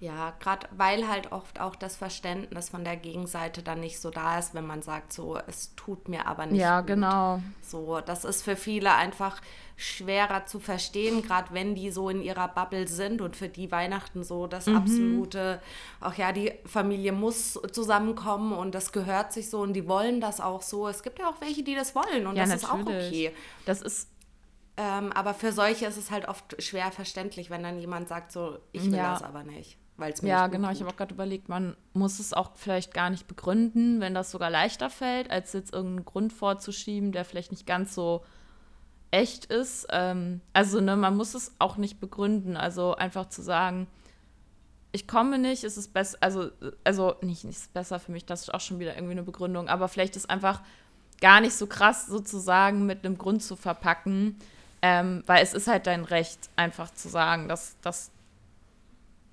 Speaker 2: ja, gerade weil halt oft auch das Verständnis von der Gegenseite dann nicht so da ist, wenn man sagt, so, es tut mir aber nicht.
Speaker 1: Ja, gut. genau.
Speaker 2: So, das ist für viele einfach schwerer zu verstehen, gerade wenn die so in ihrer Bubble sind und für die Weihnachten so das mhm. absolute, ach ja, die Familie muss zusammenkommen und das gehört sich so und die wollen das auch so. Es gibt ja auch welche, die das wollen und ja, das natürlich. ist auch okay.
Speaker 1: Das ist
Speaker 2: ähm, aber für solche ist es halt oft schwer verständlich, wenn dann jemand sagt, so, ich will ja. das aber nicht
Speaker 1: weil es mir Ja, genau. Tut. Ich habe auch gerade überlegt, man muss es auch vielleicht gar nicht begründen, wenn das sogar leichter fällt, als jetzt irgendeinen Grund vorzuschieben, der vielleicht nicht ganz so echt ist. Ähm, also, ne, man muss es auch nicht begründen. Also einfach zu sagen, ich komme nicht, ist es besser, also, also nicht, nicht ist besser für mich, das ist auch schon wieder irgendwie eine Begründung, aber vielleicht ist einfach gar nicht so krass sozusagen mit einem Grund zu verpacken, ähm, weil es ist halt dein Recht, einfach zu sagen, dass, dass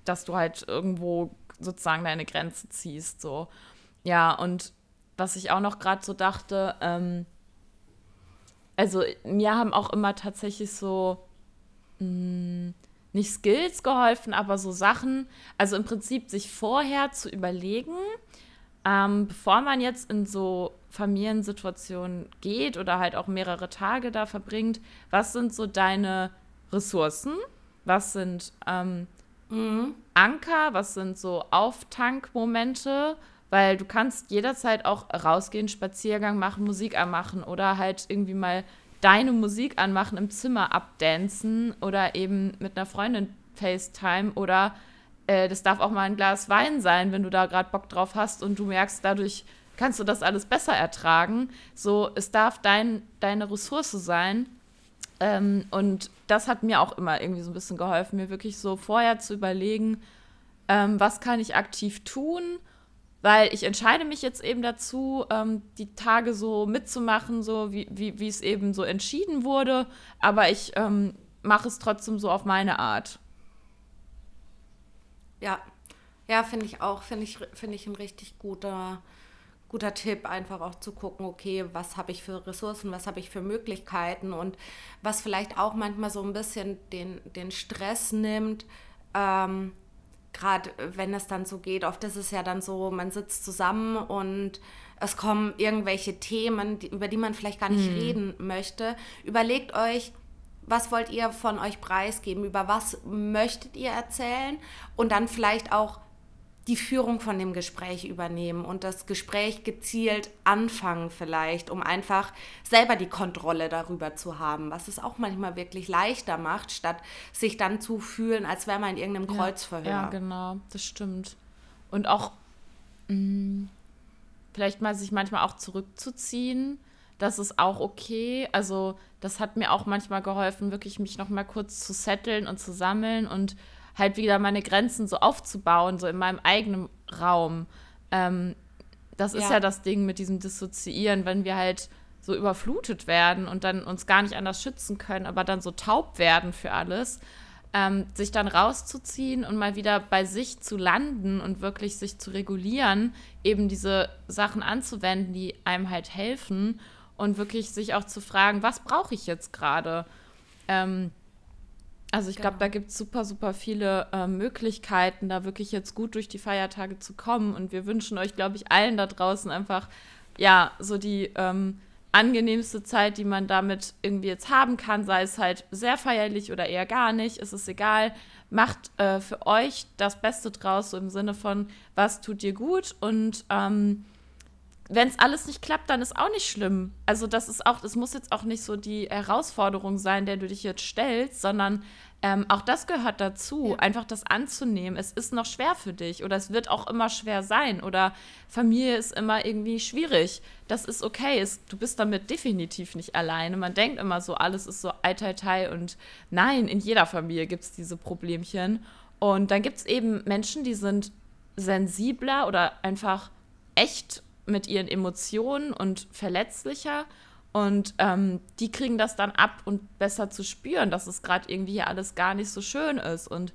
Speaker 1: dass du halt irgendwo sozusagen deine Grenze ziehst. So. Ja, und was ich auch noch gerade so dachte, ähm, also mir haben auch immer tatsächlich so mh, hm, nicht Skills geholfen, aber so Sachen, also im Prinzip sich vorher zu überlegen, ähm, bevor man jetzt in so Familiensituationen geht oder halt auch mehrere Tage da verbringt, was sind so deine Ressourcen? Was sind ähm, Mhm. Anker, was sind so Auftankmomente, weil du kannst jederzeit auch rausgehen, Spaziergang machen, Musik anmachen oder halt irgendwie mal deine Musik anmachen, im Zimmer abdancen oder eben mit einer Freundin FaceTime oder äh, das darf auch mal ein Glas Wein sein, wenn du da gerade Bock drauf hast und du merkst, dadurch kannst du das alles besser ertragen. So, es darf dein, deine Ressource sein ähm, und das hat mir auch immer irgendwie so ein bisschen geholfen, mir wirklich so vorher zu überlegen, ähm, was kann ich aktiv tun, weil ich entscheide mich jetzt eben dazu, ähm, die Tage so mitzumachen, so wie, wie, es eben so entschieden wurde, aber ich ähm, mache es trotzdem so auf meine Art.
Speaker 2: Ja, ja, finde ich auch, finde ich, find ich ein richtig guter guter Tipp, einfach auch zu gucken, okay, was habe ich für Ressourcen, was habe ich für Möglichkeiten und was vielleicht auch manchmal so ein bisschen den, den Stress nimmt. Ähm, Gerade wenn es dann so geht, oft ist es ja dann so, man sitzt zusammen und es kommen irgendwelche Themen, die, über die man vielleicht gar nicht hm. reden möchte. Überlegt euch, was wollt ihr von euch preisgeben, über was möchtet ihr erzählen und dann vielleicht auch die Führung von dem Gespräch übernehmen und das Gespräch gezielt anfangen vielleicht, um einfach selber die Kontrolle darüber zu haben, was es auch manchmal wirklich leichter macht, statt sich dann zu fühlen, als wäre man in irgendeinem ja, Kreuzverhör.
Speaker 1: Ja, genau, das stimmt. Und auch mh, mm, vielleicht mal sich manchmal auch zurückzuziehen, das ist auch okay. Also das hat mir auch manchmal geholfen, wirklich mich noch mal kurz zu setteln und zu sammeln und halt wieder meine Grenzen so aufzubauen, so in meinem eigenen Raum. Ähm, das ist ja. ja das Ding mit diesem Dissoziieren, wenn wir halt so überflutet werden und dann uns gar nicht anders schützen können, aber dann so taub werden für alles, ähm, sich dann rauszuziehen und mal wieder bei sich zu landen und wirklich sich zu regulieren, eben diese Sachen anzuwenden, die einem halt helfen und wirklich sich auch zu fragen, was brauche ich jetzt gerade? Ähm, also ich genau. glaube, da gibt es super, super viele äh, Möglichkeiten, da wirklich jetzt gut durch die Feiertage zu kommen. Und wir wünschen euch, glaube ich, allen da draußen einfach, ja, so die ähm, angenehmste Zeit, die man damit irgendwie jetzt haben kann, sei es halt sehr feierlich oder eher gar nicht, ist es egal. Macht äh, für euch das Beste draus, so im Sinne von, was tut dir gut und ähm, wenn es alles nicht klappt, dann ist auch nicht schlimm. Also das ist auch, das muss jetzt auch nicht so die Herausforderung sein, der du dich jetzt stellst, sondern ähm, auch das gehört dazu, ja. einfach das anzunehmen. Es ist noch schwer für dich oder es wird auch immer schwer sein oder Familie ist immer irgendwie schwierig. Das ist okay. Es, du bist damit definitiv nicht alleine. Man denkt immer so, alles ist so ei und nein, in jeder Familie gibt es diese Problemchen. Und dann gibt es eben Menschen, die sind sensibler oder einfach echt mit ihren Emotionen und verletzlicher. Und ähm, die kriegen das dann ab und besser zu spüren, dass es gerade irgendwie hier alles gar nicht so schön ist. Und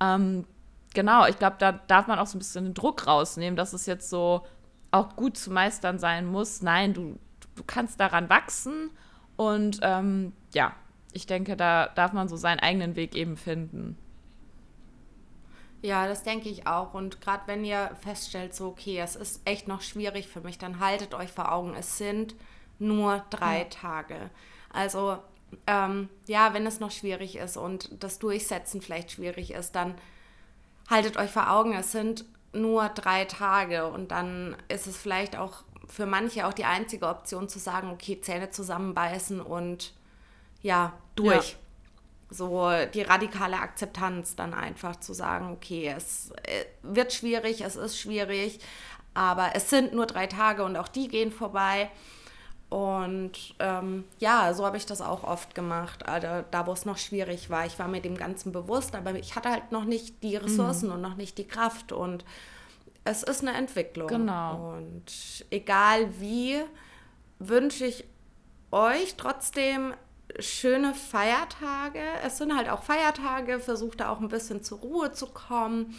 Speaker 1: ähm, genau, ich glaube, da darf man auch so ein bisschen den Druck rausnehmen, dass es jetzt so auch gut zu meistern sein muss. Nein, du, du kannst daran wachsen. Und ähm, ja, ich denke, da darf man so seinen eigenen Weg eben finden.
Speaker 2: Ja, das denke ich auch. Und gerade wenn ihr feststellt, so, okay, es ist echt noch schwierig für mich, dann haltet euch vor Augen, es sind nur drei ja. Tage. Also, ähm, ja, wenn es noch schwierig ist und das Durchsetzen vielleicht schwierig ist, dann haltet euch vor Augen, es sind nur drei Tage. Und dann ist es vielleicht auch für manche auch die einzige Option zu sagen, okay, Zähne zusammenbeißen und ja, durch. Ja so die radikale Akzeptanz dann einfach zu sagen, okay, es äh, wird schwierig, es ist schwierig, aber es sind nur drei Tage und auch die gehen vorbei. Und ähm, ja, so habe ich das auch oft gemacht, also da wo es noch schwierig war. Ich war mir dem Ganzen bewusst, aber ich hatte halt noch nicht die Ressourcen mhm. und noch nicht die Kraft. Und es ist eine Entwicklung.
Speaker 1: Genau.
Speaker 2: Und egal wie, wünsche ich euch trotzdem schöne Feiertage. Es sind halt auch Feiertage, versucht da auch ein bisschen zur Ruhe zu kommen.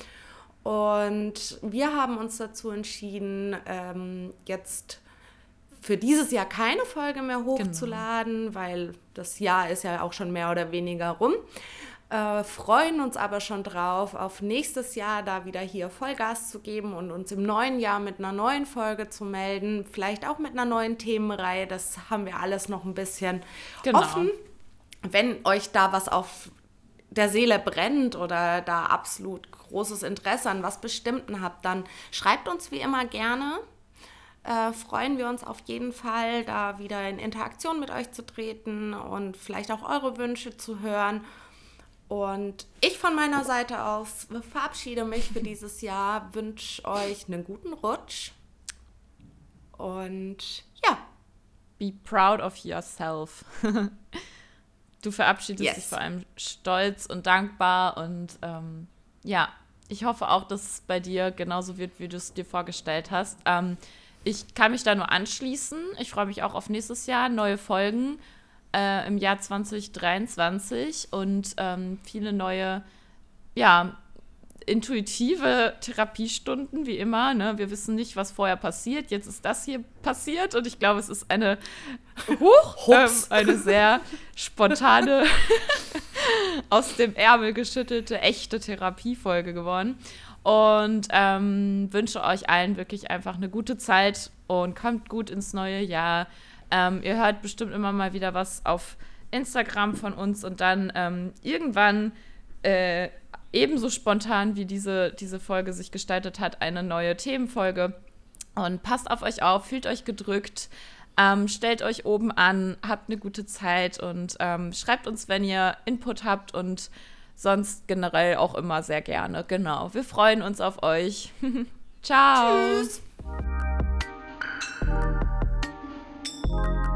Speaker 2: Und wir haben uns dazu entschieden, ähm, jetzt für dieses Jahr keine Folge mehr genau. hochzuladen, genau. weil das Jahr ist ja auch schon mehr oder weniger rum. Äh, freuen uns aber schon drauf, auf nächstes Jahr da wieder hier Vollgas zu geben und uns im neuen Jahr mit einer neuen Folge zu melden. Vielleicht auch mit einer neuen Themenreihe. Das haben wir alles noch ein bisschen genau. offen. Wenn euch da was auf der Seele brennt oder da absolut großes Interesse an was Bestimmten habt, dann schreibt uns wie immer gerne. Äh, freuen wir uns auf jeden Fall, da wieder in Interaktion mit euch zu treten und vielleicht auch eure Wünsche zu hören. Und ich von meiner Seite aus verabschiede mich für dieses Jahr, wünsche euch einen guten Rutsch. Und ja.
Speaker 1: Be proud of yourself. du verabschiedest yes. dich vor allem stolz und dankbar. Und ähm, ja, ich hoffe auch, dass es bei dir genauso wird, wie du es dir vorgestellt hast. Ähm, ich kann mich da nur anschließen. Ich freue mich auch auf nächstes Jahr, neue Folgen äh, im Jahr 2023 und ähm, viele neue, ja, intuitive Therapiestunden, wie immer. Ne? Wir wissen nicht, was vorher passiert. Jetzt ist das hier passiert und ich glaube, es ist eine, huch, ähm, eine sehr spontane, aus dem Ärmel geschüttelte, echte Therapiefolge geworden. Und ähm, wünsche euch allen wirklich einfach eine gute Zeit und kommt gut ins neue Jahr. Ähm, ihr hört bestimmt immer mal wieder was auf Instagram von uns und dann ähm, irgendwann äh, ebenso spontan wie diese, diese Folge sich gestaltet hat, eine neue Themenfolge. Und passt auf euch auf, fühlt euch gedrückt, ähm, stellt euch oben an, habt eine gute Zeit und ähm, schreibt uns, wenn ihr Input habt und sonst generell auch immer sehr gerne. Genau, wir freuen uns auf euch. Ciao. Tschüss. you